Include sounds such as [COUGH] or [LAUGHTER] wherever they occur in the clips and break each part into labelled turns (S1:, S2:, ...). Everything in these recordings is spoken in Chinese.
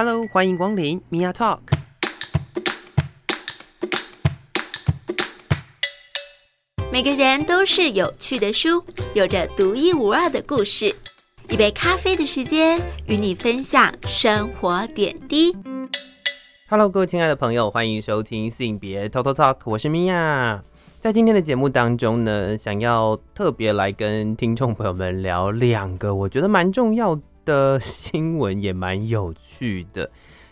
S1: Hello，欢迎光临 Mia Talk。
S2: 每个人都是有趣的书，有着独一无二的故事。一杯咖啡的时间，与你分享生活点滴。
S1: Hello，各位亲爱的朋友，欢迎收听性别 Total Talk，我是 Mia。在今天的节目当中呢，想要特别来跟听众朋友们聊两个我觉得蛮重要的新闻，也蛮有趣的，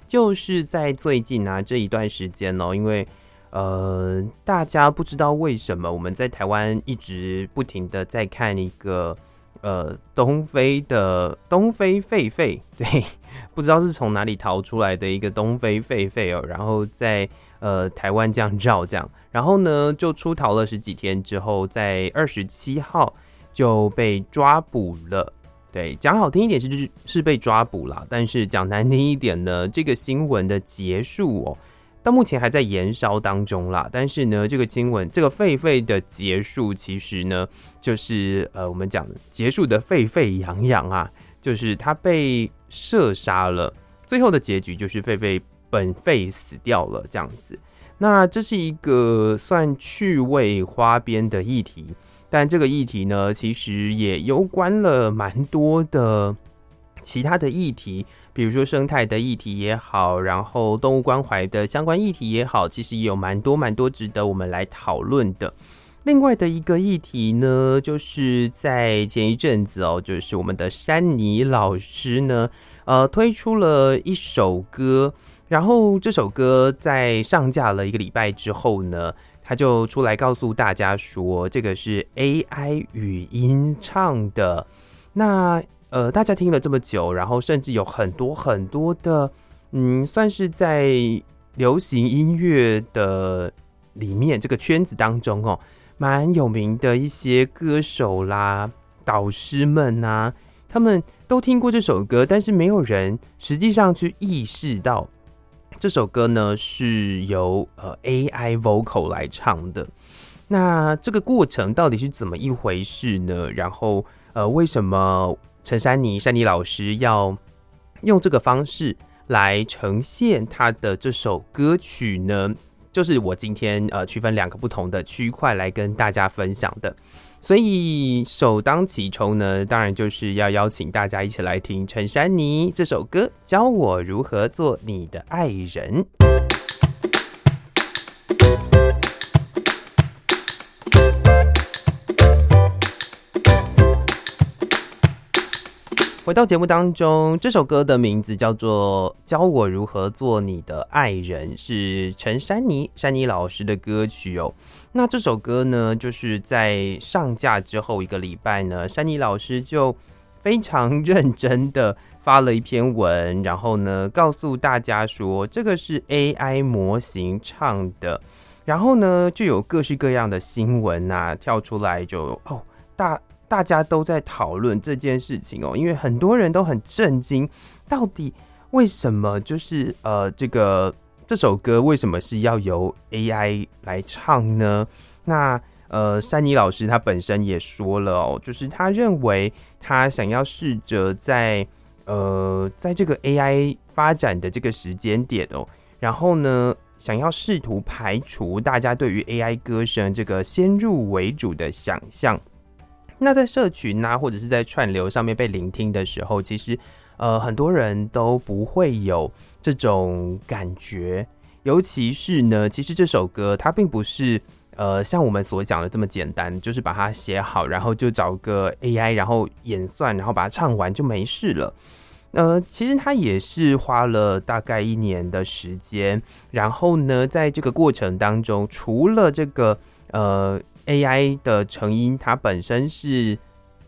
S1: 就是在最近啊这一段时间哦，因为呃大家不知道为什么我们在台湾一直不停的在看一个呃东非的东非狒狒，[LAUGHS] 对，不知道是从哪里逃出来的一个东非狒狒哦，然后在呃台湾这样绕这样，然后呢就出逃了十几天之后，在二十七号就被抓捕了。对，讲好听一点是就是是被抓捕了，但是讲难听一点呢，这个新闻的结束哦，到目前还在延烧当中啦。但是呢，这个新闻这个狒狒的结束，其实呢，就是呃，我们讲的结束的沸沸扬扬啊，就是他被射杀了，最后的结局就是狒狒本狒死掉了这样子。那这是一个算趣味花边的议题。但这个议题呢，其实也攸关了蛮多的其他的议题，比如说生态的议题也好，然后动物关怀的相关议题也好，其实也有蛮多蛮多值得我们来讨论的。另外的一个议题呢，就是在前一阵子哦，就是我们的珊妮老师呢，呃，推出了一首歌，然后这首歌在上架了一个礼拜之后呢。他就出来告诉大家说，这个是 AI 语音唱的。那呃，大家听了这么久，然后甚至有很多很多的，嗯，算是在流行音乐的里面这个圈子当中哦，蛮有名的一些歌手啦、导师们啊，他们都听过这首歌，但是没有人实际上去意识到。这首歌呢是由呃 AI vocal 来唱的，那这个过程到底是怎么一回事呢？然后呃，为什么陈珊妮珊妮老师要用这个方式来呈现她的这首歌曲呢？就是我今天呃区分两个不同的区块来跟大家分享的。所以首当其冲呢，当然就是要邀请大家一起来听陈珊妮这首歌，教我如何做你的爱人。回到节目当中，这首歌的名字叫做《教我如何做你的爱人》，是陈珊妮珊妮老师的歌曲哦。那这首歌呢，就是在上架之后一个礼拜呢，珊妮老师就非常认真的发了一篇文，然后呢，告诉大家说这个是 AI 模型唱的，然后呢，就有各式各样的新闻啊跳出来，就哦大。大家都在讨论这件事情哦，因为很多人都很震惊，到底为什么就是呃这个这首歌为什么是要由 AI 来唱呢？那呃珊妮老师他本身也说了哦，就是他认为他想要试着在呃在这个 AI 发展的这个时间点哦，然后呢想要试图排除大家对于 AI 歌声这个先入为主的想象。那在社群啊，或者是在串流上面被聆听的时候，其实，呃，很多人都不会有这种感觉。尤其是呢，其实这首歌它并不是呃像我们所讲的这么简单，就是把它写好，然后就找个 AI，然后演算，然后把它唱完就没事了。呃，其实它也是花了大概一年的时间。然后呢，在这个过程当中，除了这个呃。AI 的成音，它本身是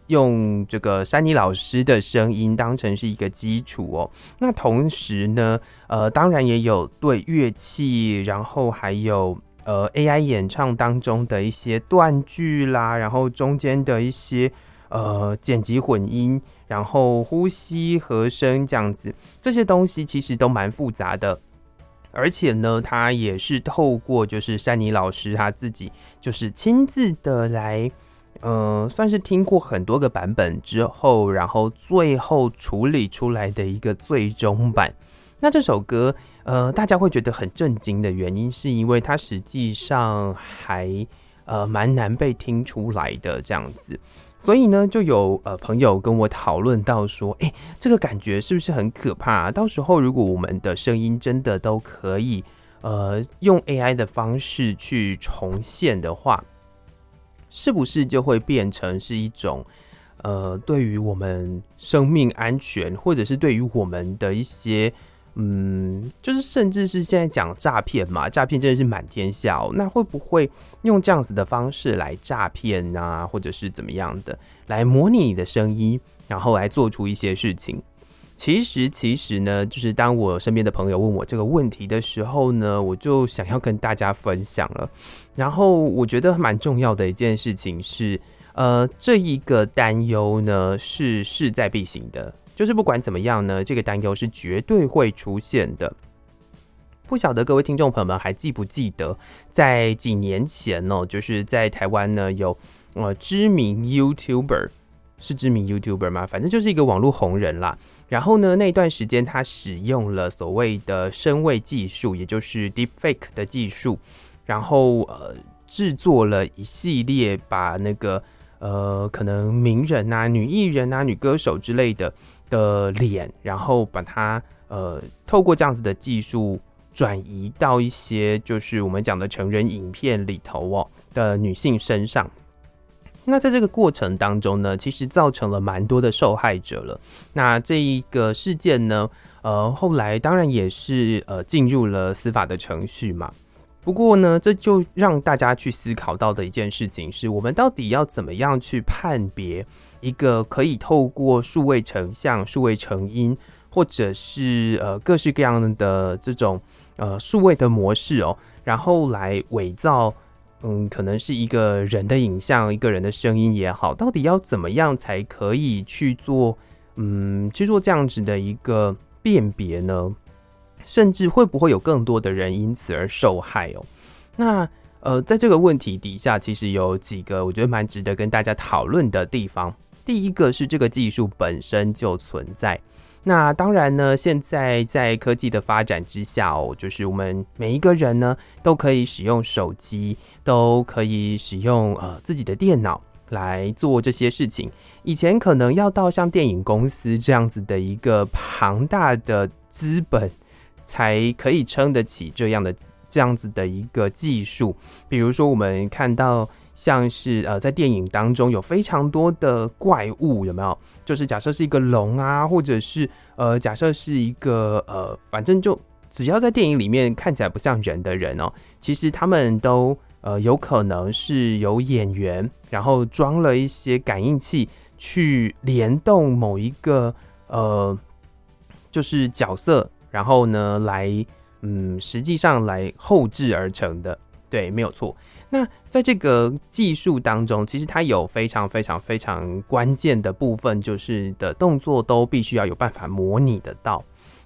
S1: 用这个珊妮老师的声音当成是一个基础哦。那同时呢，呃，当然也有对乐器，然后还有呃 AI 演唱当中的一些断句啦，然后中间的一些呃剪辑混音，然后呼吸和声这样子，这些东西其实都蛮复杂的。而且呢，他也是透过就是珊妮老师他自己就是亲自的来，呃，算是听过很多个版本之后，然后最后处理出来的一个最终版。那这首歌，呃，大家会觉得很震惊的原因，是因为它实际上还呃蛮难被听出来的这样子。所以呢，就有呃朋友跟我讨论到说，哎，这个感觉是不是很可怕啊？到时候如果我们的声音真的都可以呃用 AI 的方式去重现的话，是不是就会变成是一种呃对于我们生命安全，或者是对于我们的一些。嗯，就是甚至是现在讲诈骗嘛，诈骗真的是满天下。那会不会用这样子的方式来诈骗啊，或者是怎么样的，来模拟你的声音，然后来做出一些事情？其实，其实呢，就是当我身边的朋友问我这个问题的时候呢，我就想要跟大家分享了。然后我觉得蛮重要的一件事情是，呃，这一个担忧呢是势在必行的。就是不管怎么样呢，这个担忧是绝对会出现的。不晓得各位听众朋友们还记不记得，在几年前呢，就是在台湾呢有呃知名 YouTuber，是知名 YouTuber 吗？反正就是一个网络红人啦。然后呢，那段时间他使用了所谓的声位技术，也就是 Deepfake 的技术，然后呃制作了一系列把那个呃可能名人啊、女艺人啊、女歌手之类的。的脸，然后把它呃透过这样子的技术转移到一些就是我们讲的成人影片里头哦的女性身上。那在这个过程当中呢，其实造成了蛮多的受害者了。那这一个事件呢，呃后来当然也是呃进入了司法的程序嘛。不过呢，这就让大家去思考到的一件事情是，我们到底要怎么样去判别一个可以透过数位成像、数位成音，或者是呃各式各样的这种呃数位的模式哦，然后来伪造，嗯，可能是一个人的影像、一个人的声音也好，到底要怎么样才可以去做，嗯，去做这样子的一个辨别呢？甚至会不会有更多的人因此而受害哦？那呃，在这个问题底下，其实有几个我觉得蛮值得跟大家讨论的地方。第一个是这个技术本身就存在。那当然呢，现在在科技的发展之下哦，就是我们每一个人呢都可以使用手机，都可以使用呃自己的电脑来做这些事情。以前可能要到像电影公司这样子的一个庞大的资本。才可以撑得起这样的这样子的一个技术。比如说，我们看到像是呃，在电影当中有非常多的怪物，有没有？就是假设是一个龙啊，或者是呃，假设是一个呃，反正就只要在电影里面看起来不像人的人哦，其实他们都呃有可能是有演员，然后装了一些感应器去联动某一个呃，就是角色。然后呢，来，嗯，实际上来后置而成的，对，没有错。那在这个技术当中，其实它有非常非常非常关键的部分，就是的动作都必须要有办法模拟得到。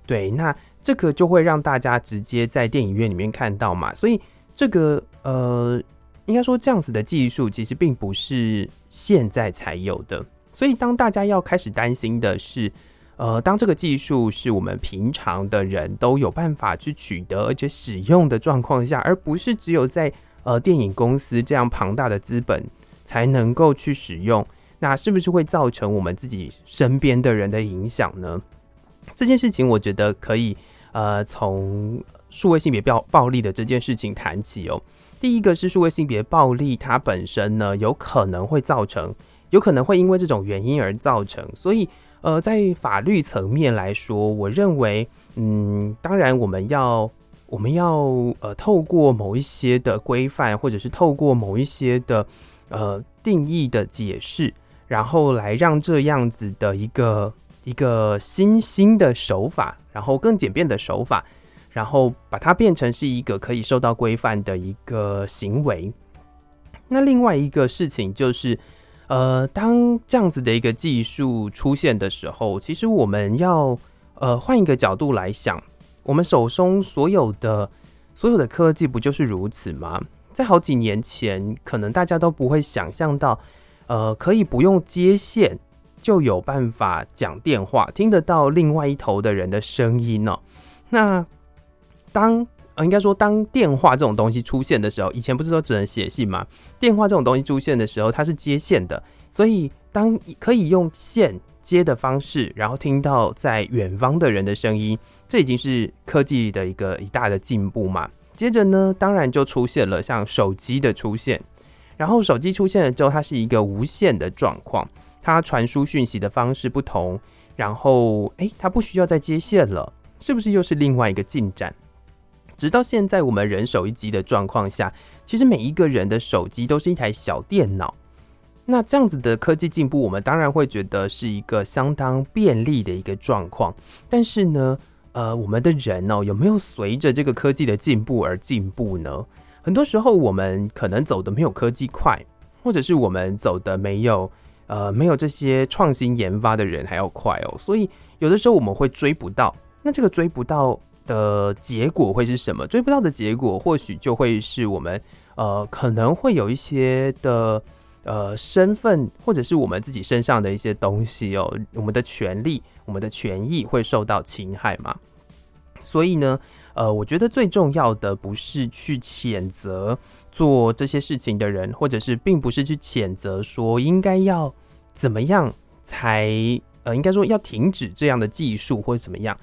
S1: 对，那这个就会让大家直接在电影院里面看到嘛。所以这个呃，应该说这样子的技术其实并不是现在才有的。所以当大家要开始担心的是。呃，当这个技术是我们平常的人都有办法去取得而且使用的状况下，而不是只有在呃电影公司这样庞大的资本才能够去使用，那是不是会造成我们自己身边的人的影响呢？这件事情我觉得可以呃从数位性别暴暴力的这件事情谈起哦。第一个是数位性别暴力，它本身呢有可能会造成，有可能会因为这种原因而造成，所以。呃，在法律层面来说，我认为，嗯，当然我们要，我们要，呃，透过某一些的规范，或者是透过某一些的，呃，定义的解释，然后来让这样子的一个一个新兴的手法，然后更简便的手法，然后把它变成是一个可以受到规范的一个行为。那另外一个事情就是。呃，当这样子的一个技术出现的时候，其实我们要呃换一个角度来想，我们手中所有的所有的科技不就是如此吗？在好几年前，可能大家都不会想象到，呃，可以不用接线就有办法讲电话，听得到另外一头的人的声音呢。那当，应该说当电话这种东西出现的时候，以前不是都只能写信吗？电话这种东西出现的时候，它是接线的，所以当可以用线接的方式，然后听到在远方的人的声音，这已经是科技的一个一大的进步嘛。接着呢，当然就出现了像手机的出现，然后手机出现了之后，它是一个无线的状况，它传输讯息的方式不同，然后诶，它不需要再接线了，是不是又是另外一个进展？直到现在，我们人手一机的状况下，其实每一个人的手机都是一台小电脑。那这样子的科技进步，我们当然会觉得是一个相当便利的一个状况。但是呢，呃，我们的人哦，有没有随着这个科技的进步而进步呢？很多时候，我们可能走的没有科技快，或者是我们走的没有呃没有这些创新研发的人还要快哦。所以有的时候我们会追不到。那这个追不到。的结果会是什么？追不到的结果，或许就会是我们呃，可能会有一些的呃身份，或者是我们自己身上的一些东西哦，我们的权利、我们的权益会受到侵害嘛。所以呢，呃，我觉得最重要的不是去谴责做这些事情的人，或者是并不是去谴责说应该要怎么样才呃，应该说要停止这样的技术或者怎么样。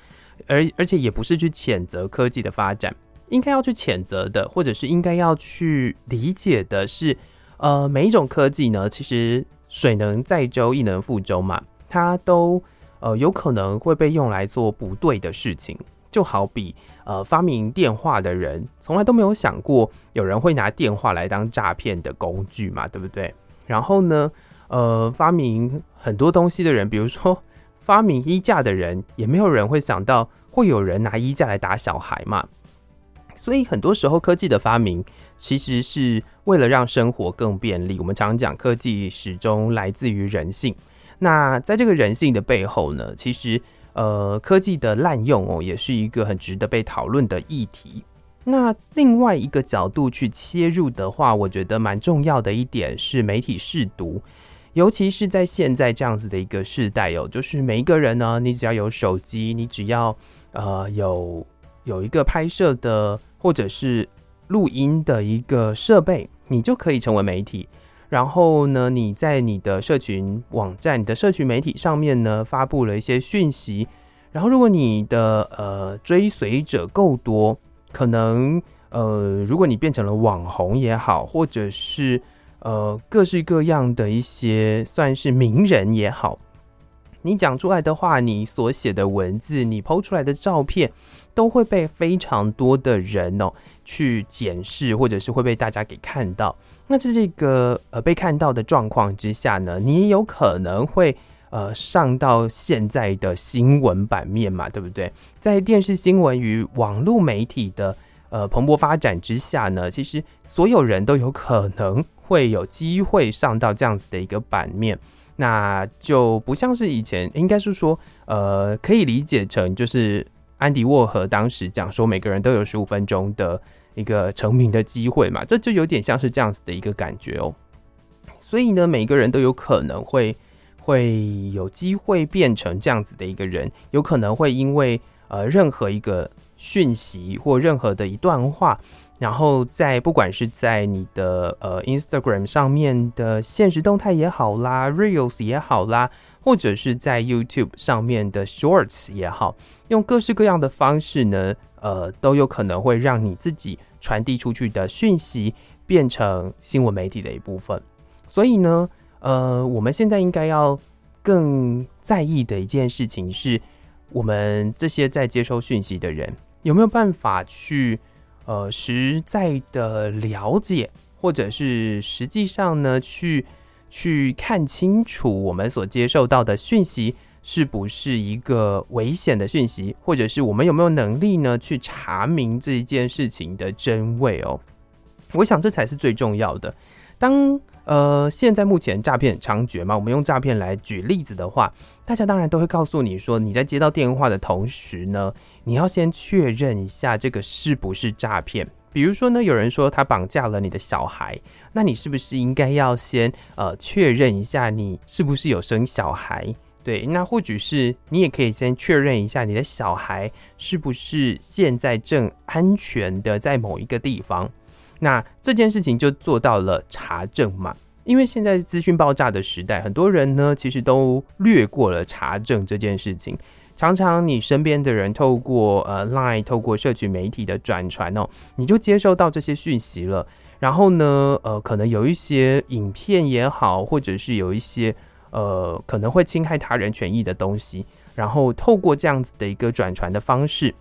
S1: 而而且也不是去谴责科技的发展，应该要去谴责的，或者是应该要去理解的是，呃，每一种科技呢，其实水能载舟，亦能覆舟嘛，它都呃有可能会被用来做不对的事情。就好比呃发明电话的人，从来都没有想过有人会拿电话来当诈骗的工具嘛，对不对？然后呢，呃，发明很多东西的人，比如说。发明衣架的人，也没有人会想到会有人拿衣架来打小孩嘛。所以很多时候，科技的发明其实是为了让生活更便利。我们常讲，科技始终来自于人性。那在这个人性的背后呢，其实呃，科技的滥用哦，也是一个很值得被讨论的议题。那另外一个角度去切入的话，我觉得蛮重要的一点是媒体试读。尤其是在现在这样子的一个时代哦，就是每一个人呢，你只要有手机，你只要呃有有一个拍摄的或者是录音的一个设备，你就可以成为媒体。然后呢，你在你的社群网站、你的社群媒体上面呢，发布了一些讯息。然后，如果你的呃追随者够多，可能呃，如果你变成了网红也好，或者是。呃，各式各样的一些算是名人也好，你讲出来的话，你所写的文字，你 PO 出来的照片，都会被非常多的人哦去检视，或者是会被大家给看到。那在这个呃被看到的状况之下呢，你有可能会呃上到现在的新闻版面嘛，对不对？在电视新闻与网络媒体的呃蓬勃发展之下呢，其实所有人都有可能。会有机会上到这样子的一个版面，那就不像是以前，应该是说，呃，可以理解成就是安迪沃荷当时讲说，每个人都有十五分钟的一个成名的机会嘛，这就有点像是这样子的一个感觉哦。所以呢，每个人都有可能会会有机会变成这样子的一个人，有可能会因为呃任何一个讯息或任何的一段话。然后在不管是在你的呃 Instagram 上面的现实动态也好啦，Reels 也好啦，或者是在 YouTube 上面的 Shorts 也好，用各式各样的方式呢，呃，都有可能会让你自己传递出去的讯息变成新闻媒体的一部分。所以呢，呃，我们现在应该要更在意的一件事情是，我们这些在接收讯息的人有没有办法去。呃，实在的了解，或者是实际上呢，去去看清楚我们所接受到的讯息是不是一个危险的讯息，或者是我们有没有能力呢，去查明这一件事情的真伪哦。我想这才是最重要的。当呃，现在目前诈骗猖獗嘛，我们用诈骗来举例子的话，大家当然都会告诉你说，你在接到电话的同时呢，你要先确认一下这个是不是诈骗。比如说呢，有人说他绑架了你的小孩，那你是不是应该要先呃确认一下你是不是有生小孩？对，那或许是你也可以先确认一下你的小孩是不是现在正安全的在某一个地方。那这件事情就做到了查证嘛。因为现在资讯爆炸的时代，很多人呢其实都略过了查证这件事情。常常你身边的人透过呃 Line，透过社群媒体的转传哦，你就接收到这些讯息了。然后呢，呃，可能有一些影片也好，或者是有一些呃可能会侵害他人权益的东西，然后透过这样子的一个转传的方式。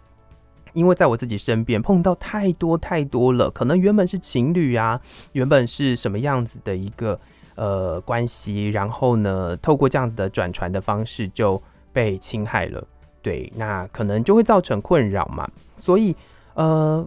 S1: 因为在我自己身边碰到太多太多了，可能原本是情侣啊，原本是什么样子的一个呃关系，然后呢，透过这样子的转传的方式就被侵害了，对，那可能就会造成困扰嘛。所以呃，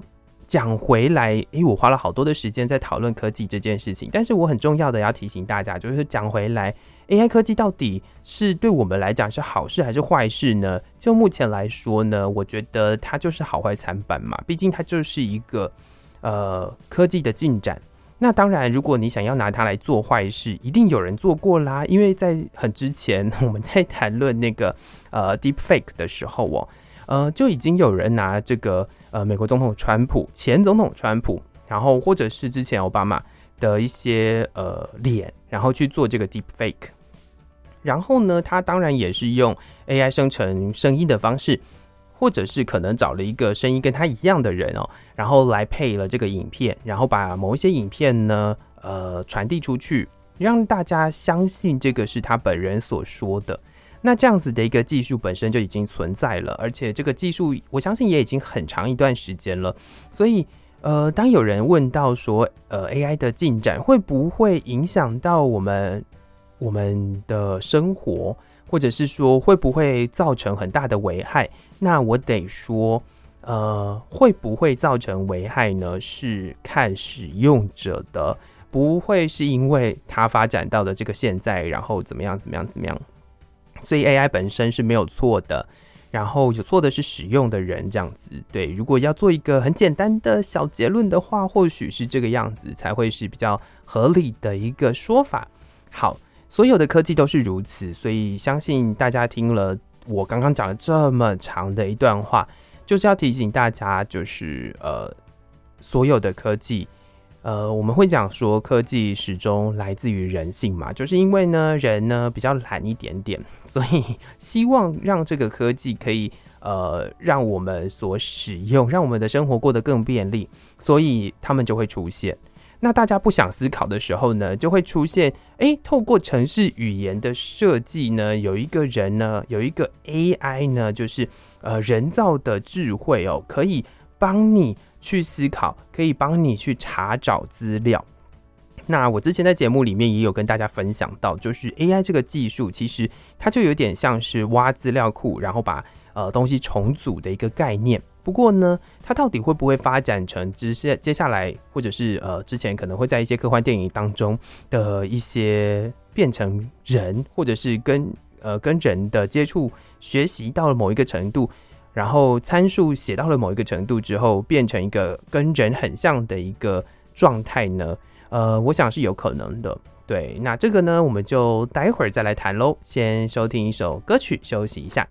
S1: 讲回来，诶，我花了好多的时间在讨论科技这件事情，但是我很重要的要提醒大家，就是讲回来。AI 科技到底是对我们来讲是好事还是坏事呢？就目前来说呢，我觉得它就是好坏参半嘛。毕竟它就是一个呃科技的进展。那当然，如果你想要拿它来做坏事，一定有人做过啦。因为在很之前，[LAUGHS] 我们在谈论那个呃 Deepfake 的时候哦，呃就已经有人拿这个呃美国总统川普、前总统川普，然后或者是之前奥巴马的一些呃脸，然后去做这个 Deepfake。然后呢，他当然也是用 AI 生成声音的方式，或者是可能找了一个声音跟他一样的人哦，然后来配了这个影片，然后把某一些影片呢，呃，传递出去，让大家相信这个是他本人所说的。那这样子的一个技术本身就已经存在了，而且这个技术我相信也已经很长一段时间了。所以，呃，当有人问到说，呃，AI 的进展会不会影响到我们？我们的生活，或者是说会不会造成很大的危害？那我得说，呃，会不会造成危害呢？是看使用者的，不会是因为它发展到了这个现在，然后怎么样怎么样怎么样。所以 AI 本身是没有错的，然后有错的是使用的人这样子。对，如果要做一个很简单的小结论的话，或许是这个样子才会是比较合理的一个说法。好。所有的科技都是如此，所以相信大家听了我刚刚讲了这么长的一段话，就是要提醒大家，就是呃，所有的科技，呃，我们会讲说科技始终来自于人性嘛，就是因为呢，人呢比较懒一点点，所以希望让这个科技可以呃让我们所使用，让我们的生活过得更便利，所以他们就会出现。那大家不想思考的时候呢，就会出现，诶，透过程式语言的设计呢，有一个人呢，有一个 AI 呢，就是呃人造的智慧哦，可以帮你去思考，可以帮你去查找资料。那我之前在节目里面也有跟大家分享到，就是 AI 这个技术，其实它就有点像是挖资料库，然后把呃东西重组的一个概念。不过呢，它到底会不会发展成接下接下来，或者是呃之前可能会在一些科幻电影当中的一些变成人，或者是跟呃跟人的接触学习到了某一个程度，然后参数写到了某一个程度之后，变成一个跟人很像的一个状态呢？呃，我想是有可能的。对，那这个呢，我们就待会儿再来谈喽。先收听一首歌曲，休息一下。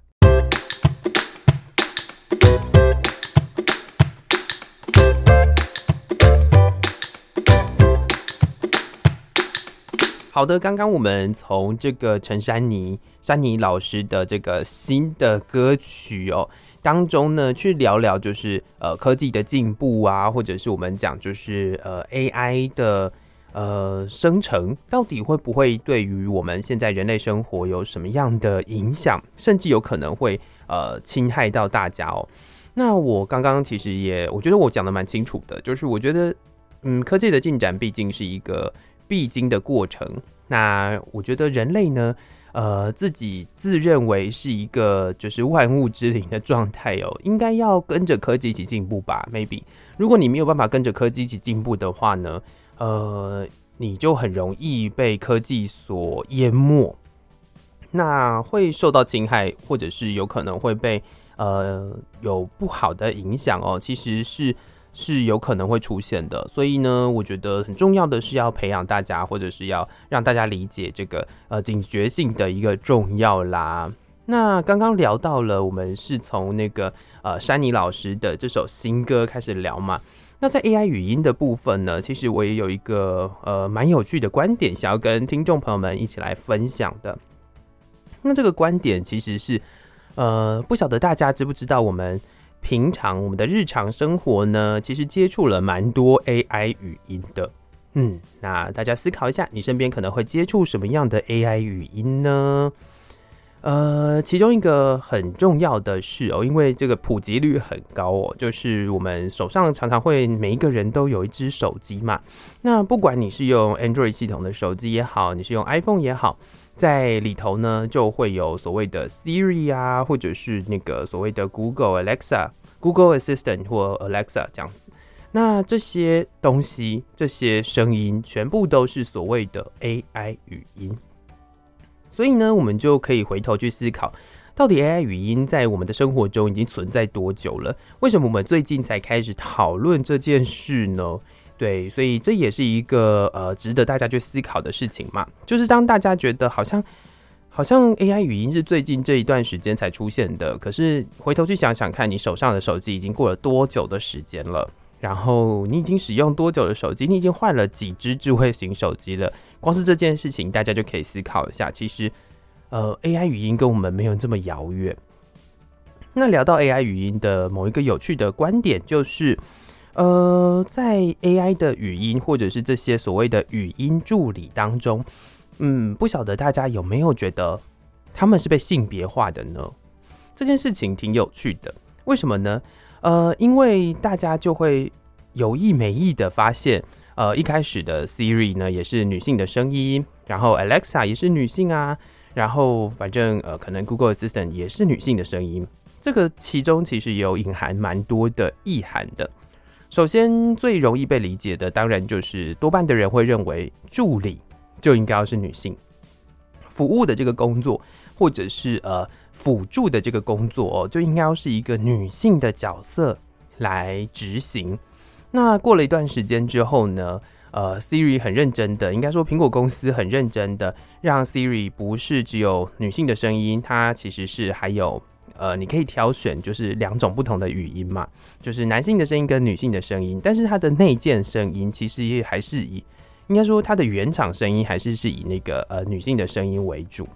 S1: 好的，刚刚我们从这个陈珊妮、珊妮老师的这个新的歌曲哦当中呢，去聊聊就是呃科技的进步啊，或者是我们讲就是呃 AI 的呃生成，到底会不会对于我们现在人类生活有什么样的影响，甚至有可能会呃侵害到大家哦。那我刚刚其实也我觉得我讲的蛮清楚的，就是我觉得嗯科技的进展毕竟是一个。必经的过程。那我觉得人类呢，呃，自己自认为是一个就是万物之灵的状态哦，应该要跟着科技一起进步吧？Maybe，如果你没有办法跟着科技一起进步的话呢，呃，你就很容易被科技所淹没，那会受到侵害，或者是有可能会被呃有不好的影响哦。其实是是有可能会出现的。所以呢，我觉得很重要的是要培养大家，或者是要让大家理解这个呃警觉性的一个重要啦。那刚刚聊到了，我们是从那个呃珊妮老师的这首新歌开始聊嘛。那在 AI 语音的部分呢，其实我也有一个呃蛮有趣的观点，想要跟听众朋友们一起来分享的。那这个观点其实是呃不晓得大家知不知道，我们平常我们的日常生活呢，其实接触了蛮多 AI 语音的。嗯，那大家思考一下，你身边可能会接触什么样的 AI 语音呢？呃，其中一个很重要的是哦，因为这个普及率很高哦，就是我们手上常常会每一个人都有一只手机嘛。那不管你是用 Android 系统的手机也好，你是用 iPhone 也好，在里头呢就会有所谓的 Siri 啊，或者是那个所谓的 Google Alexa、Google Assistant 或 Alexa 这样子。那这些东西、这些声音，全部都是所谓的 AI 语音。所以呢，我们就可以回头去思考，到底 AI 语音在我们的生活中已经存在多久了？为什么我们最近才开始讨论这件事呢？对，所以这也是一个呃值得大家去思考的事情嘛。就是当大家觉得好像好像 AI 语音是最近这一段时间才出现的，可是回头去想想看，你手上的手机已经过了多久的时间了？然后你已经使用多久的手机？你已经换了几只智慧型手机了？光是这件事情，大家就可以思考一下。其实，呃，AI 语音跟我们没有这么遥远。那聊到 AI 语音的某一个有趣的观点，就是，呃，在 AI 的语音或者是这些所谓的语音助理当中，嗯，不晓得大家有没有觉得他们是被性别化的呢？这件事情挺有趣的。为什么呢？呃，因为大家就会有意没意的发现，呃，一开始的 Siri 呢也是女性的声音，然后 Alexa 也是女性啊，然后反正呃，可能 Google Assistant 也是女性的声音。这个其中其实有隐含蛮多的意涵的。首先，最容易被理解的，当然就是多半的人会认为助理就应该要是女性，服务的这个工作，或者是呃。辅助的这个工作哦，就应该要是一个女性的角色来执行。那过了一段时间之后呢，呃，Siri 很认真的，应该说苹果公司很认真的，让 Siri 不是只有女性的声音，它其实是还有呃，你可以挑选，就是两种不同的语音嘛，就是男性的声音跟女性的声音，但是它的内建声音其实也还是以，应该说它的原厂声音还是是以那个呃女性的声音为主。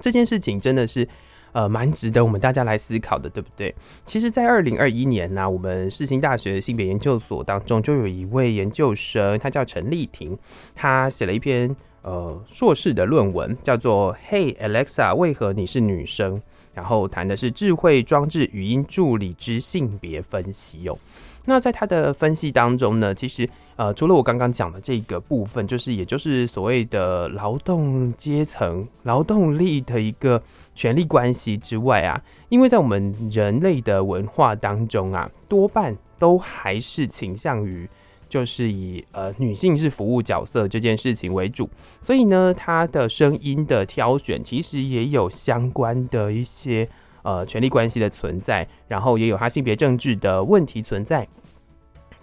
S1: 这件事情真的是。呃，蛮值得我们大家来思考的，对不对？其实，在二零二一年呢、我们世新大学性别研究所当中就有一位研究生，他叫陈丽婷，他写了一篇呃硕士的论文，叫做《Hey Alexa，为何你是女生》，然后谈的是智慧装置语音助理之性别分析哦。那在他的分析当中呢，其实呃，除了我刚刚讲的这个部分，就是也就是所谓的劳动阶层、劳动力的一个权力关系之外啊，因为在我们人类的文化当中啊，多半都还是倾向于就是以呃女性是服务角色这件事情为主，所以呢，他的声音的挑选其实也有相关的一些。呃，权力关系的存在，然后也有他性别政治的问题存在。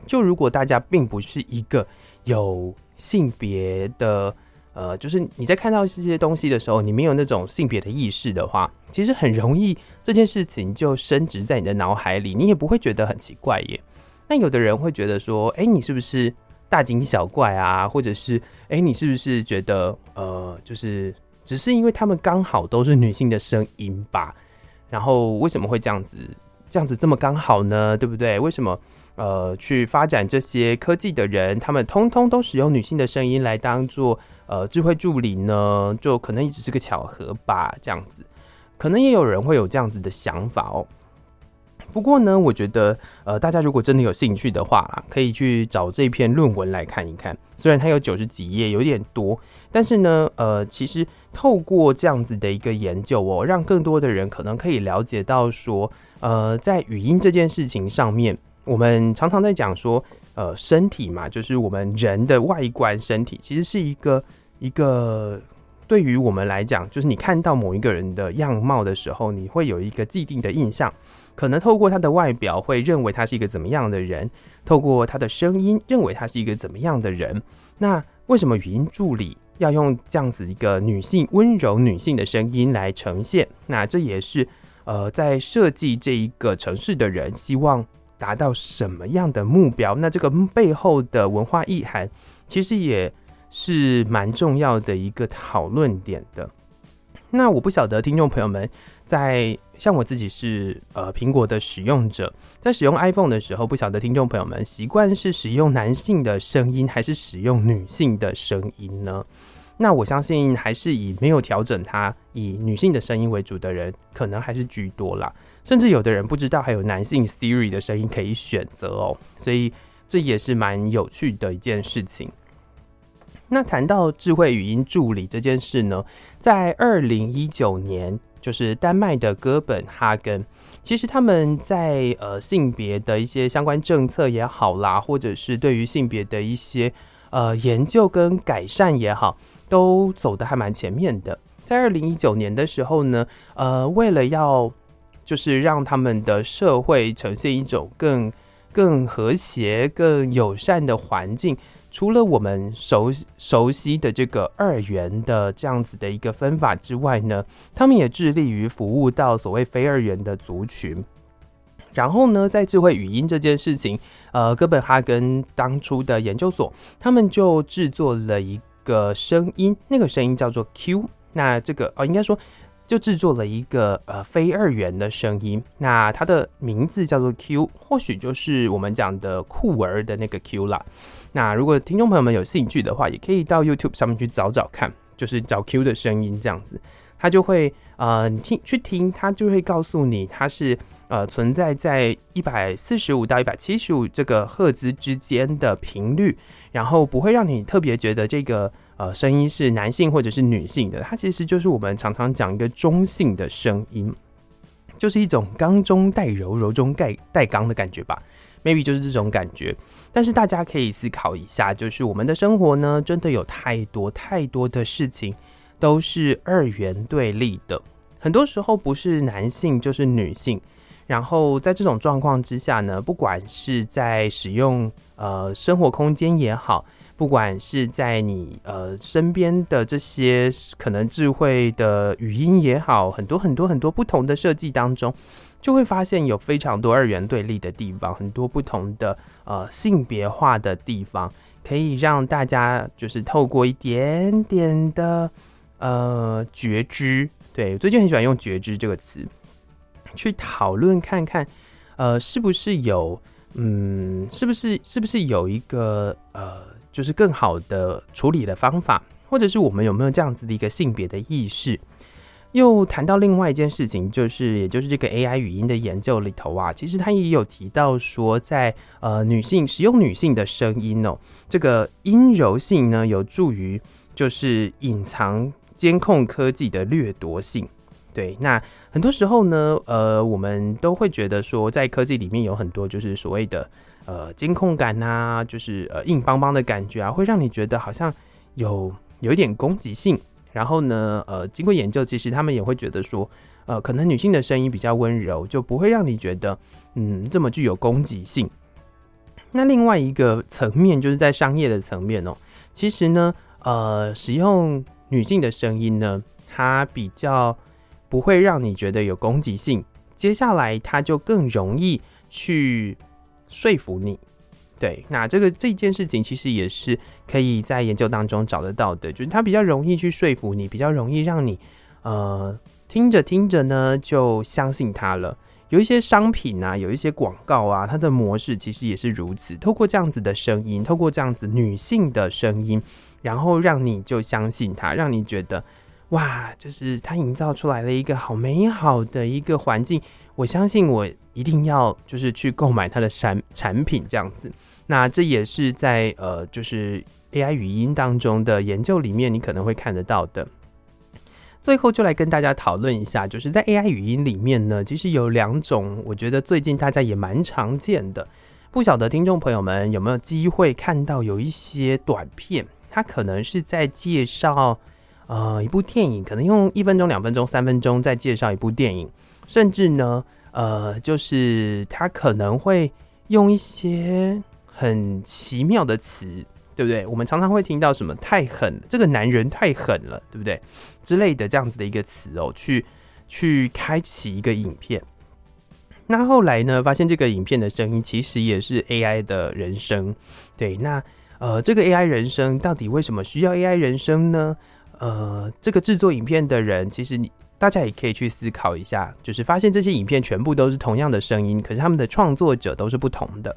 S1: 就如果大家并不是一个有性别的，呃，就是你在看到这些东西的时候，你没有那种性别的意识的话，其实很容易这件事情就深植在你的脑海里，你也不会觉得很奇怪耶。那有的人会觉得说，哎，你是不是大惊小怪啊？或者是，哎，你是不是觉得，呃，就是只是因为他们刚好都是女性的声音吧？然后为什么会这样子？这样子这么刚好呢？对不对？为什么呃，去发展这些科技的人，他们通通都使用女性的声音来当做呃智慧助理呢？就可能也只是个巧合吧。这样子，可能也有人会有这样子的想法哦。不过呢，我觉得，呃，大家如果真的有兴趣的话，可以去找这篇论文来看一看。虽然它有九十几页，有点多，但是呢，呃，其实透过这样子的一个研究哦，让更多的人可能可以了解到说，呃，在语音这件事情上面，我们常常在讲说，呃，身体嘛，就是我们人的外观身体，其实是一个一个。对于我们来讲，就是你看到某一个人的样貌的时候，你会有一个既定的印象。可能透过他的外表会认为他是一个怎么样的人，透过他的声音认为他是一个怎么样的人。那为什么语音助理要用这样子一个女性温柔女性的声音来呈现？那这也是呃，在设计这一个城市的人希望达到什么样的目标？那这个背后的文化意涵，其实也是蛮重要的一个讨论点的。那我不晓得听众朋友们在像我自己是呃苹果的使用者，在使用 iPhone 的时候，不晓得听众朋友们习惯是使用男性的声音还是使用女性的声音呢？那我相信还是以没有调整它以女性的声音为主的人，可能还是居多啦。甚至有的人不知道还有男性 Siri 的声音可以选择哦，所以这也是蛮有趣的一件事情。那谈到智慧语音助理这件事呢，在二零一九年，就是丹麦的哥本哈根，其实他们在呃性别的一些相关政策也好啦，或者是对于性别的一些呃研究跟改善也好，都走得还蛮前面的。在二零一九年的时候呢，呃，为了要就是让他们的社会呈现一种更更和谐、更友善的环境。除了我们熟熟悉的这个二元的这样子的一个分法之外呢，他们也致力于服务到所谓非二元的族群。然后呢，在智慧语音这件事情，呃，哥本哈根当初的研究所，他们就制作了一个声音，那个声音叫做 Q。那这个哦，应该说。就制作了一个呃非二元的声音，那它的名字叫做 Q，或许就是我们讲的酷儿的那个 Q 啦。那如果听众朋友们有兴趣的话，也可以到 YouTube 上面去找找看，就是找 Q 的声音这样子，它就会呃你听去听，它就会告诉你它是呃存在在一百四十五到一百七十五这个赫兹之间的频率，然后不会让你特别觉得这个。呃，声音是男性或者是女性的，它其实就是我们常常讲一个中性的声音，就是一种刚中带柔，柔中带带刚的感觉吧，maybe 就是这种感觉。但是大家可以思考一下，就是我们的生活呢，真的有太多太多的事情都是二元对立的，很多时候不是男性就是女性。然后在这种状况之下呢，不管是在使用呃生活空间也好。不管是在你呃身边的这些可能智慧的语音也好，很多很多很多不同的设计当中，就会发现有非常多二元对立的地方，很多不同的呃性别化的地方，可以让大家就是透过一点点的呃觉知，对，最近很喜欢用觉知这个词，去讨论看看，呃，是不是有嗯，是不是是不是有一个呃。就是更好的处理的方法，或者是我们有没有这样子的一个性别的意识？又谈到另外一件事情，就是也就是这个 AI 语音的研究里头啊，其实他也有提到说在，呃女性使用女性的声音哦，这个阴柔性呢，有助于就是隐藏监控科技的掠夺性。对，那很多时候呢，呃，我们都会觉得说，在科技里面有很多就是所谓的。呃，监控感呐、啊，就是呃硬邦邦的感觉啊，会让你觉得好像有有一点攻击性。然后呢，呃，经过研究，其实他们也会觉得说，呃，可能女性的声音比较温柔，就不会让你觉得嗯这么具有攻击性。那另外一个层面，就是在商业的层面哦，其实呢，呃，使用女性的声音呢，它比较不会让你觉得有攻击性。接下来，它就更容易去。说服你，对，那这个这件事情其实也是可以在研究当中找得到的，就是它比较容易去说服你，比较容易让你呃听着听着呢就相信它了。有一些商品啊，有一些广告啊，它的模式其实也是如此，透过这样子的声音，透过这样子女性的声音，然后让你就相信它，让你觉得哇，就是它营造出来了一个好美好的一个环境。我相信我一定要就是去购买它的产产品这样子，那这也是在呃就是 AI 语音当中的研究里面你可能会看得到的。最后就来跟大家讨论一下，就是在 AI 语音里面呢，其实有两种，我觉得最近大家也蛮常见的。不晓得听众朋友们有没有机会看到有一些短片，它可能是在介绍呃一部电影，可能用一分钟、两分钟、三分钟在介绍一部电影。甚至呢，呃，就是他可能会用一些很奇妙的词，对不对？我们常常会听到什么“太狠”，这个男人太狠了，对不对？之类的这样子的一个词哦，去去开启一个影片。那后来呢，发现这个影片的声音其实也是 AI 的人声。对，那呃，这个 AI 人声到底为什么需要 AI 人声呢？呃，这个制作影片的人，其实你大家也可以去思考一下，就是发现这些影片全部都是同样的声音，可是他们的创作者都是不同的。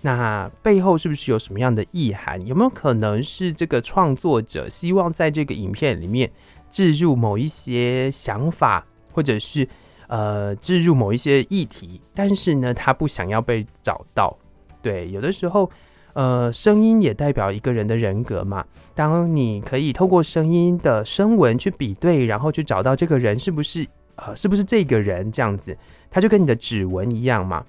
S1: 那背后是不是有什么样的意涵？有没有可能是这个创作者希望在这个影片里面置入某一些想法，或者是？呃，置入某一些议题，但是呢，他不想要被找到。对，有的时候，呃，声音也代表一个人的人格嘛。当你可以透过声音的声纹去比对，然后去找到这个人是不是呃，是不是这个人这样子，他就跟你的指纹一样嘛。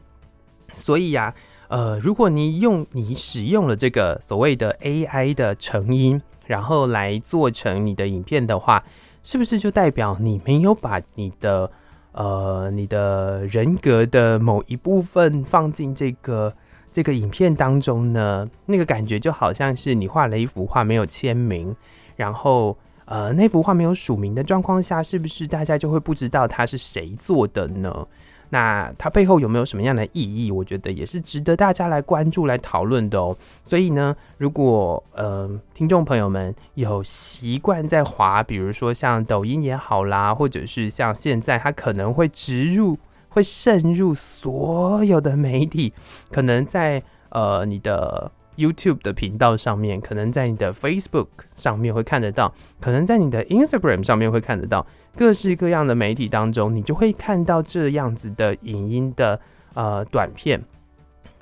S1: 所以呀，呃，如果你用你使用了这个所谓的 AI 的成音，然后来做成你的影片的话，是不是就代表你没有把你的呃，你的人格的某一部分放进这个这个影片当中呢，那个感觉就好像是你画了一幅画没有签名，然后呃，那幅画没有署名的状况下，是不是大家就会不知道它是谁做的呢？那它背后有没有什么样的意义？我觉得也是值得大家来关注、来讨论的哦。所以呢，如果呃听众朋友们有习惯在滑，比如说像抖音也好啦，或者是像现在它可能会植入、会渗入所有的媒体，可能在呃你的。YouTube 的频道上面，可能在你的 Facebook 上面会看得到，可能在你的 Instagram 上面会看得到，各式各样的媒体当中，你就会看到这样子的影音的呃短片。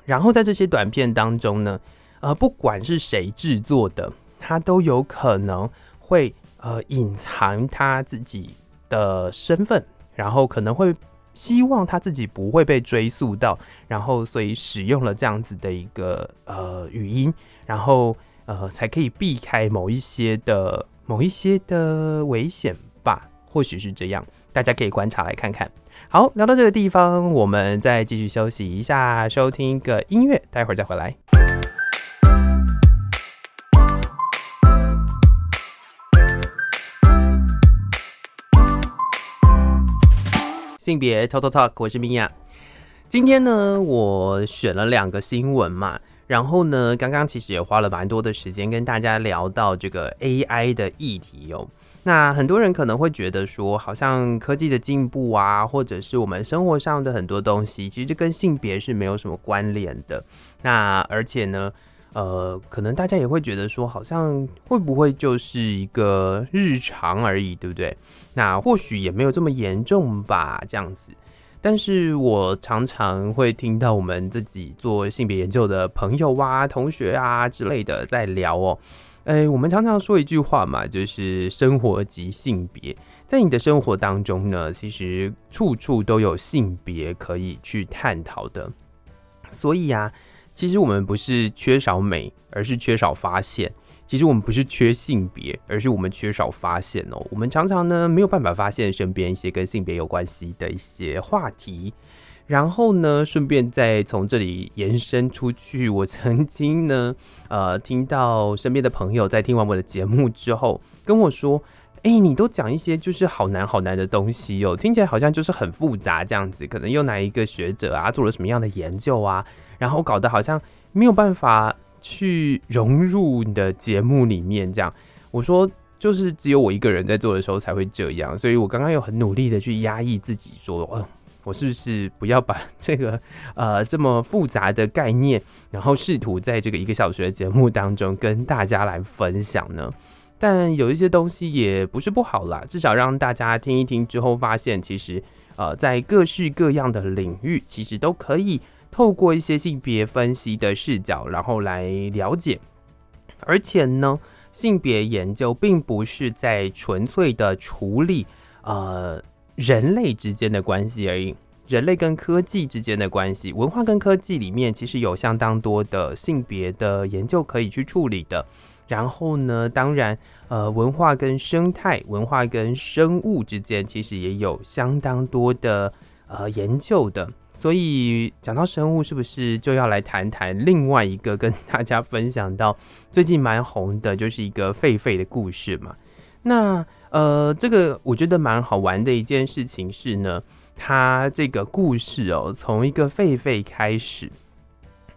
S1: 然后在这些短片当中呢，呃，不管是谁制作的，他都有可能会呃隐藏他自己的身份，然后可能会。希望他自己不会被追溯到，然后所以使用了这样子的一个呃语音，然后呃才可以避开某一些的某一些的危险吧，或许是这样，大家可以观察来看看。好，聊到这个地方，我们再继续休息一下，收听一个音乐，待会儿再回来。性别 Total Talk，我是米娅。今天呢，我选了两个新闻嘛，然后呢，刚刚其实也花了蛮多的时间跟大家聊到这个 AI 的议题哦。那很多人可能会觉得说，好像科技的进步啊，或者是我们生活上的很多东西，其实跟性别是没有什么关联的。那而且呢，呃，可能大家也会觉得说，好像会不会就是一个日常而已，对不对？那或许也没有这么严重吧，这样子。但是我常常会听到我们自己做性别研究的朋友啊、同学啊之类的在聊哦。哎，我们常常说一句话嘛，就是生活即性别。在你的生活当中呢，其实处处都有性别可以去探讨的。所以啊。其实我们不是缺少美，而是缺少发现。其实我们不是缺性别，而是我们缺少发现哦。我们常常呢没有办法发现身边一些跟性别有关系的一些话题，然后呢顺便再从这里延伸出去。我曾经呢 [LAUGHS] 呃听到身边的朋友在听完我的节目之后跟我说：“哎，你都讲一些就是好难好难的东西哦，听起来好像就是很复杂这样子。可能又哪一个学者啊做了什么样的研究啊？”然后搞得好像没有办法去融入你的节目里面，这样我说就是只有我一个人在做的时候才会这样，所以我刚刚又很努力的去压抑自己，说，嗯，我是不是不要把这个呃这么复杂的概念，然后试图在这个一个小时的节目当中跟大家来分享呢？但有一些东西也不是不好啦，至少让大家听一听之后，发现其实呃在各式各样的领域，其实都可以。透过一些性别分析的视角，然后来了解，而且呢，性别研究并不是在纯粹的处理呃人类之间的关系而已，人类跟科技之间的关系，文化跟科技里面其实有相当多的性别的研究可以去处理的。然后呢，当然，呃，文化跟生态、文化跟生物之间其实也有相当多的。呃研究的。所以讲到生物，是不是就要来谈谈另外一个跟大家分享到最近蛮红的，就是一个狒狒的故事嘛？那呃，这个我觉得蛮好玩的一件事情是呢，它这个故事哦，从一个狒狒开始，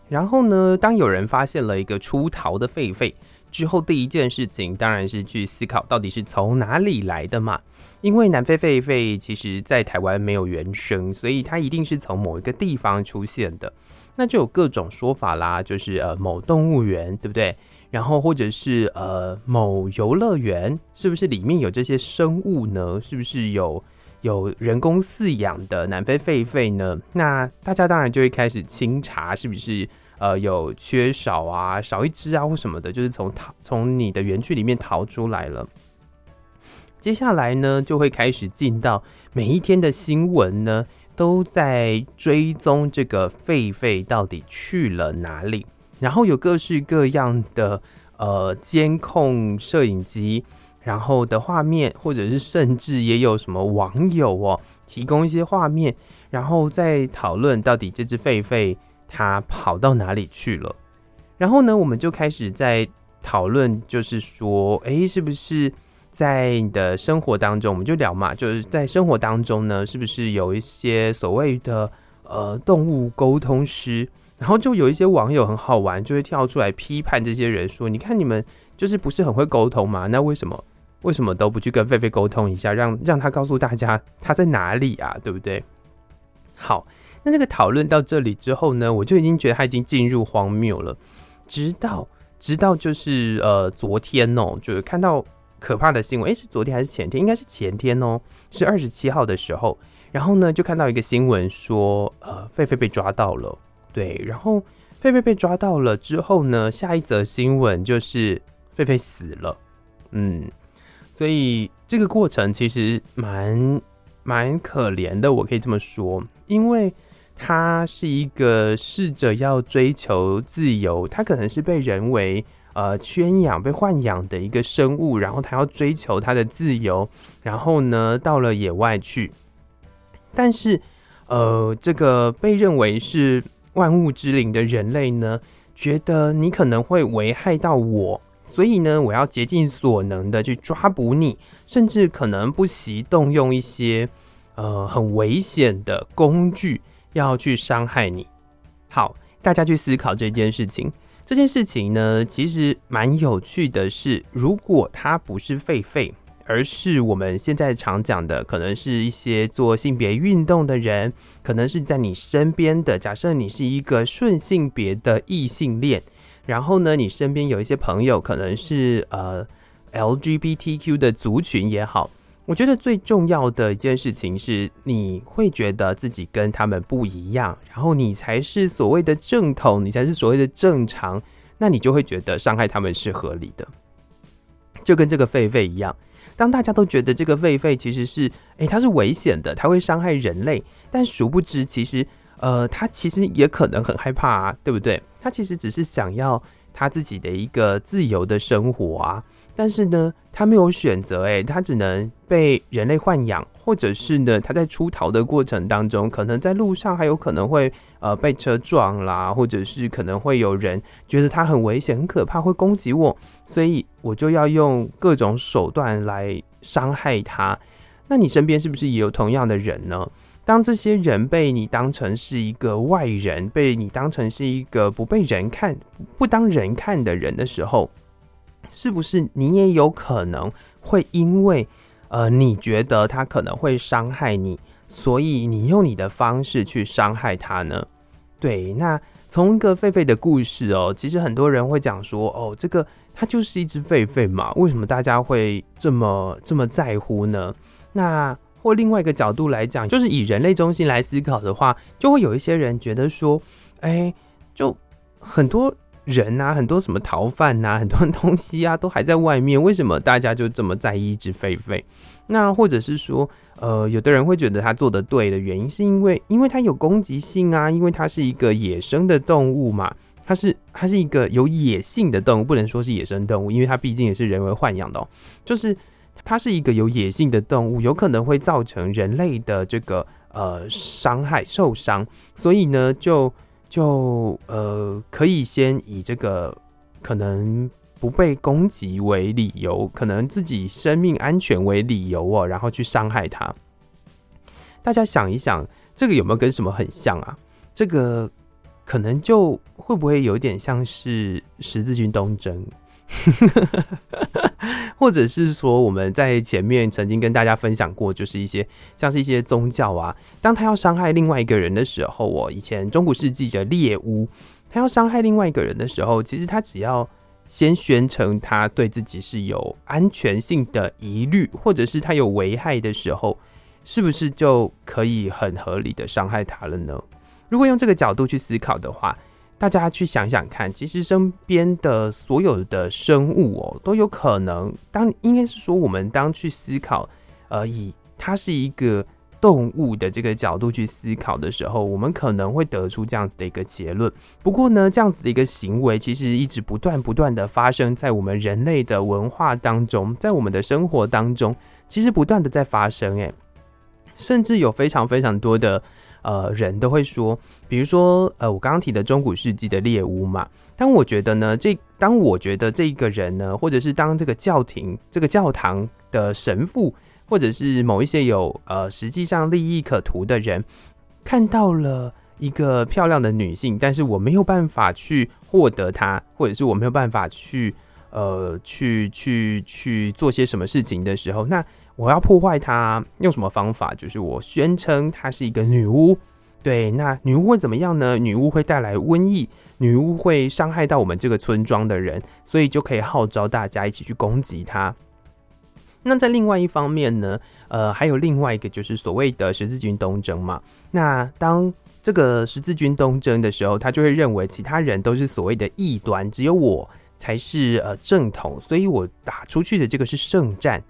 S1: 然后呢，当有人发现了一个出逃的狒狒。之后第一件事情当然是去思考到底是从哪里来的嘛，因为南非狒狒其实在台湾没有原生，所以它一定是从某一个地方出现的。那就有各种说法啦，就是呃某动物园对不对？然后或者是呃某游乐园，是不是里面有这些生物呢？是不是有有人工饲养的南非狒狒呢？那大家当然就会开始清查是不是。呃，有缺少啊，少一只啊，或什么的，就是从逃从你的园区里面逃出来了。接下来呢，就会开始进到每一天的新闻呢，都在追踪这个狒狒到底去了哪里。然后有各式各样的呃监控摄影机，然后的画面，或者是甚至也有什么网友哦提供一些画面，然后再讨论到底这只狒狒。他跑到哪里去了？然后呢，我们就开始在讨论，就是说，诶，是不是在你的生活当中，我们就聊嘛，就是在生活当中呢，是不是有一些所谓的呃动物沟通师？然后就有一些网友很好玩，就会跳出来批判这些人说：“你看你们就是不是很会沟通嘛？那为什么为什么都不去跟狒狒沟通一下，让让他告诉大家他在哪里啊？对不对？”好。那这个讨论到这里之后呢，我就已经觉得他已经进入荒谬了。直到直到就是呃昨天哦、就是看到可怕的新闻，诶、是昨天还是前天？应该是前天哦、是二十七号的时候。然后呢，就看到一个新闻说，呃，狒狒被抓到了。对，然后狒狒被抓到了之后呢，下一则新闻就是狒狒死了。嗯，所以这个过程其实蛮蛮可怜的，我可以这么说，因为。他是一个试着要追求自由，他可能是被人为呃圈养、被豢养的一个生物，然后他要追求他的自由，然后呢到了野外去，但是呃这个被认为是万物之灵的人类呢，觉得你可能会危害到我，所以呢我要竭尽所能的去抓捕你，甚至可能不惜动用一些呃很危险的工具。要去伤害你，好，大家去思考这件事情。这件事情呢，其实蛮有趣的是，如果它不是狒狒，而是我们现在常讲的，可能是一些做性别运动的人，可能是在你身边的。假设你是一个顺性别的异性恋，然后呢，你身边有一些朋友，可能是呃 LGBTQ 的族群也好。我觉得最重要的一件事情是，你会觉得自己跟他们不一样，然后你才是所谓的正统，你才是所谓的正常，那你就会觉得伤害他们是合理的。就跟这个狒狒一样，当大家都觉得这个狒狒其实是，诶，它是危险的，它会伤害人类，但殊不知，其实，呃，他其实也可能很害怕啊，对不对？他其实只是想要。他自己的一个自由的生活啊，但是呢，他没有选择，哎，他只能被人类豢养，或者是呢，他在出逃的过程当中，可能在路上还有可能会呃被车撞啦，或者是可能会有人觉得他很危险、很可怕，会攻击我，所以我就要用各种手段来伤害他。那你身边是不是也有同样的人呢？当这些人被你当成是一个外人，被你当成是一个不被人看、不当人看的人的时候，是不是你也有可能会因为呃你觉得他可能会伤害你，所以你用你的方式去伤害他呢？对，那从一个狒狒的故事哦，其实很多人会讲说哦，这个它就是一只狒狒嘛，为什么大家会这么这么在乎呢？那或另外一个角度来讲，就是以人类中心来思考的话，就会有一些人觉得说，哎、就很多人啊，很多什么逃犯啊，很多 [LAUGHS] 东西啊，都还在外面，为什么大家就这么在意一只狒狒？那或者是说，呃，有的人会觉得他做得对的原因，是因为因为它有攻击性啊，因为它是一个野生的动物嘛，它是它是一个有野性的动物，不能说是野生动物，因为它毕竟也是人为豢养的，就是。它是一个有野性的动物，有可能会造成人类的这个呃伤害受伤，所以呢就就呃可以先以这个可能不被攻击为理由，可能自己生命安全为理由哦，然后去伤害它。大家想一想，这个有没有跟什么很像啊？这个可能就会不会有点像是十字军东征？[LAUGHS] 或者是说，我们在前面曾经跟大家分享过，就是一些像是一些宗教啊，当他要伤害另外一个人的时候，我以前中古世纪的猎巫，他要伤害另外一个人的时候，其实他只要先宣称他对自己是有安全性的疑虑，或者是他有危害的时候，是不是就可以很合理的伤害他了呢？如果用这个角度去思考的话，大家去想想看，其实身边的所有的生物哦，都有可能当应该是说，我们当去思考，呃，以它是一个动物的这个角度去思考的时候，我们可能会得出这样子的一个结论。不过呢，这样子的一个行为，其实一直不断不断的发生在我们人类的文化当中，在我们的生活当中，其实不断的在发生，诶，甚至有非常非常多的。呃，人都会说，比如说，呃，我刚刚提的中古世纪的猎巫嘛。当我觉得呢，这当我觉得这一个人呢，或者是当这个教廷、这个教堂的神父，或者是某一些有呃实际上利益可图的人，看到了一个漂亮的女性，但是我没有办法去获得她，或者是我没有办法去呃去去去做些什么事情的时候，那。我要破坏它，用什么方法？就是我宣称她是一个女巫，对，那女巫会怎么样呢？女巫会带来瘟疫，女巫会伤害到我们这个村庄的人，所以就可以号召大家一起去攻击她。那在另外一方面呢，呃，还有另外一个就是所谓的十字军东征嘛。那当这个十字军东征的时候，他就会认为其他人都是所谓的异端，只有我才是呃正统，所以我打出去的这个是圣战。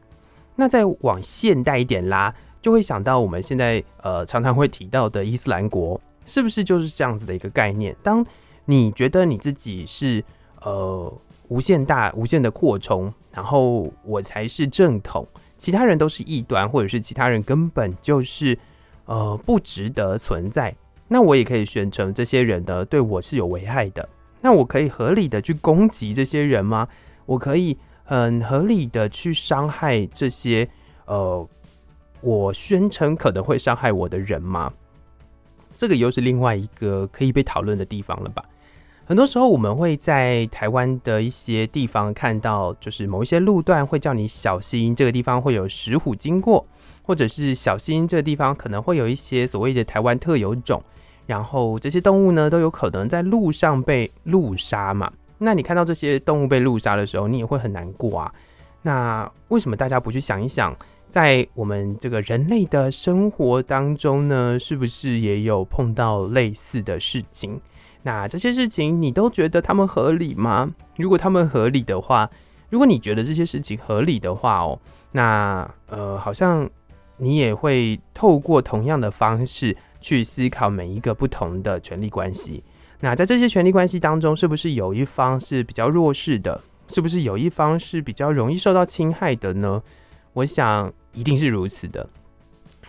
S1: 那再往现代一点拉，就会想到我们现在呃常常会提到的伊斯兰国，是不是就是这样子的一个概念？当你觉得你自己是呃无限大、无限的扩充，然后我才是正统，其他人都是异端，或者是其他人根本就是呃不值得存在，那我也可以宣称这些人呢对我是有危害的。那我可以合理的去攻击这些人吗？我可以。很合理的去伤害这些呃，我宣称可能会伤害我的人吗？这个又是另外一个可以被讨论的地方了吧？很多时候我们会在台湾的一些地方看到，就是某一些路段会叫你小心，这个地方会有石虎经过，或者是小心这个地方可能会有一些所谓的台湾特有种，然后这些动物呢都有可能在路上被路杀嘛。那你看到这些动物被猎杀的时候，你也会很难过啊。那为什么大家不去想一想，在我们这个人类的生活当中呢，是不是也有碰到类似的事情？那这些事情你都觉得他们合理吗？如果他们合理的话，如果你觉得这些事情合理的话哦，那呃，好像你也会透过同样的方式去思考每一个不同的权力关系。那在这些权力关系当中，是不是有一方是比较弱势的？是不是有一方是比较容易受到侵害的呢？我想一定是如此的。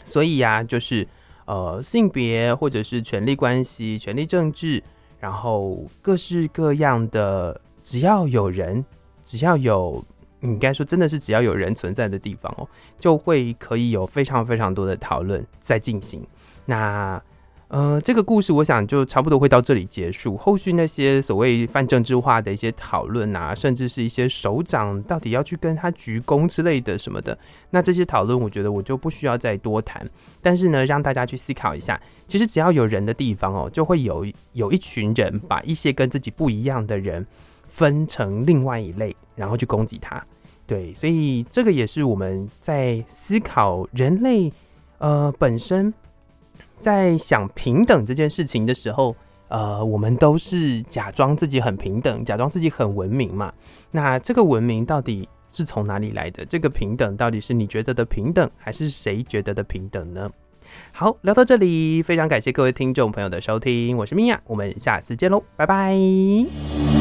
S1: 所以呀、就是呃，性别或者是权力关系、权力政治，然后各式各样的，只要有人，只要有，应该说真的是只要有人存在的地方哦，就会可以有非常非常多的讨论在进行。那。呃，这个故事我想就差不多会到这里结束。后续那些所谓泛政治化的一些讨论啊，甚至是一些首长到底要去跟他鞠躬之类的什么的，那这些讨论我觉得我就不需要再多谈。但是呢，让大家去思考一下，其实只要有人的地方哦，就会有有一群人把一些跟自己不一样的人分成另外一类，然后去攻击他。对，所以这个也是我们在思考人类呃本身。在想平等这件事情的时候，呃，我们都是假装自己很平等，假装自己很文明嘛。那这个文明到底是从哪里来的？这个平等到底是你觉得的平等，还是谁觉得的平等呢？好，聊到这里，非常感谢各位听众朋友的收听，我是米娅，我们下次见喽，拜拜。